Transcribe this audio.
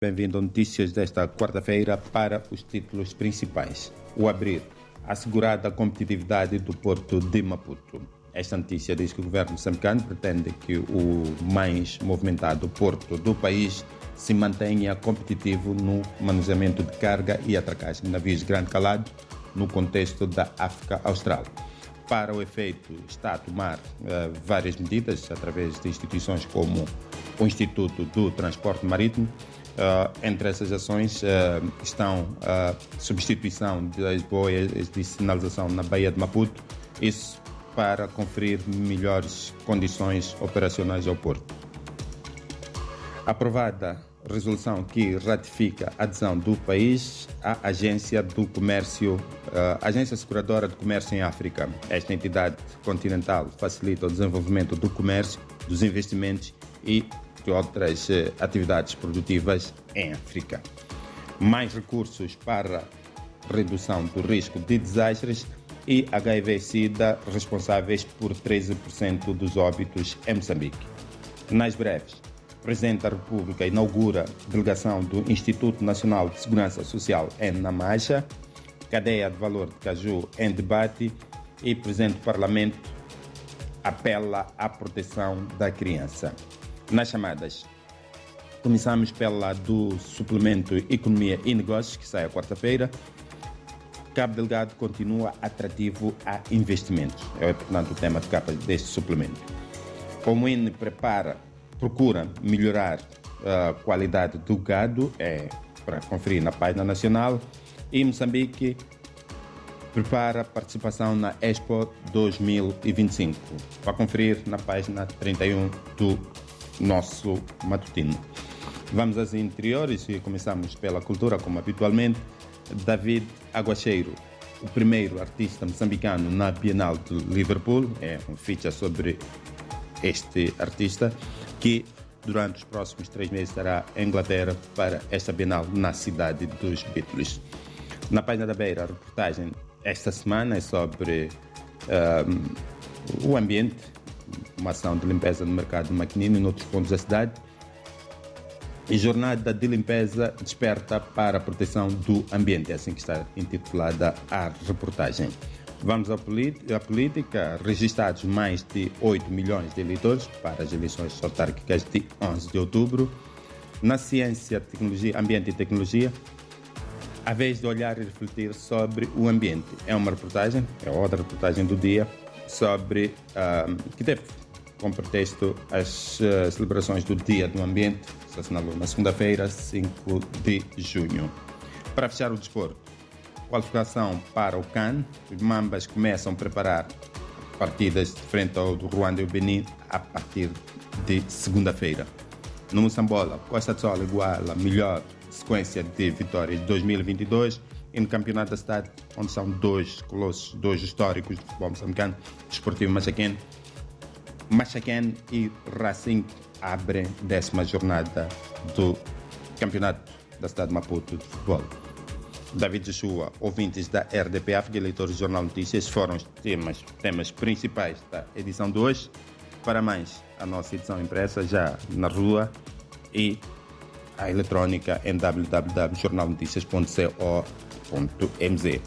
Bem-vindo a notícias desta quarta-feira para os títulos principais. O abrir. Assegurada a competitividade do porto de Maputo. Esta notícia diz que o governo moçambicano pretende que o mais movimentado porto do país se mantenha competitivo no manuseamento de carga e atracagem de navios de grande calado no contexto da África Austral. Para o efeito, está a tomar uh, várias medidas através de instituições como o Instituto do Transporte Marítimo. Uh, entre essas ações uh, estão a substituição das boias de sinalização na Baía de Maputo, isso para conferir melhores condições operacionais ao porto. Aprovada resolução que ratifica a adesão do país à Agência do Comércio, uh, Agência Seguradora de Comércio em África. Esta entidade continental facilita o desenvolvimento do comércio, dos investimentos e de outras uh, atividades produtivas em África. Mais recursos para redução do risco de desastres e HIV-Sida responsáveis por 13% dos óbitos em Moçambique. Nas breves, o Presidente da República inaugura delegação do Instituto Nacional de Segurança Social em Namacha, cadeia de valor de caju em debate e Presidente do Parlamento apela à proteção da criança. Nas chamadas, começamos pela do suplemento Economia e Negócios, que sai a quarta-feira. Cabo Delgado continua atrativo a investimentos. É, portanto, o tema de capa deste suplemento. O MUIN prepara procura melhorar a qualidade do gado, é para conferir na página nacional, e Moçambique prepara participação na Expo 2025, para conferir na página 31 do nosso matutino. Vamos às interiores e começamos pela cultura, como habitualmente. David Aguacheiro, o primeiro artista moçambicano na Bienal de Liverpool, é um feature sobre este artista, que durante os próximos três meses estará em Inglaterra para esta Bienal na cidade dos Beatles. Na página da Beira, a reportagem esta semana é sobre um, o ambiente, uma ação de limpeza no mercado de maquinino e noutros pontos da cidade. E jornada de limpeza desperta para a proteção do ambiente, é assim que está intitulada a reportagem. Vamos à, política. Registrados mais de 8 milhões de eleitores para as eleições autárquicas de 11 de outubro. Na ciência, tecnologia, ambiente e tecnologia, a vez de olhar e refletir sobre o ambiente. É uma reportagem, é outra reportagem do dia, sobre uh, que teve como pretexto as uh, celebrações do Dia do Ambiente, se assinalou na segunda-feira, 5 de junho. Para fechar o desporto, qualificação para o CAN. Os Mambas começam a preparar partidas de frente ao do Ruanda e o Benin a partir de segunda-feira. No Moçambola, Costa do Sol iguala a melhor sequência de vitórias de 2022 e no Campeonato da Cidade, onde são dois colossos, dois históricos de futebol moçambicano, Desportivo Machaquén. Machaquén e Racing abrem décima jornada do Campeonato da Cidade de Maputo de Futebol. David Joshua, ouvintes da RDP África e leitores do Jornal Notícias, foram os temas, temas principais da edição de hoje. Para mais, a nossa edição impressa já na rua e a eletrônica em www.jornalnoticias.co.mz.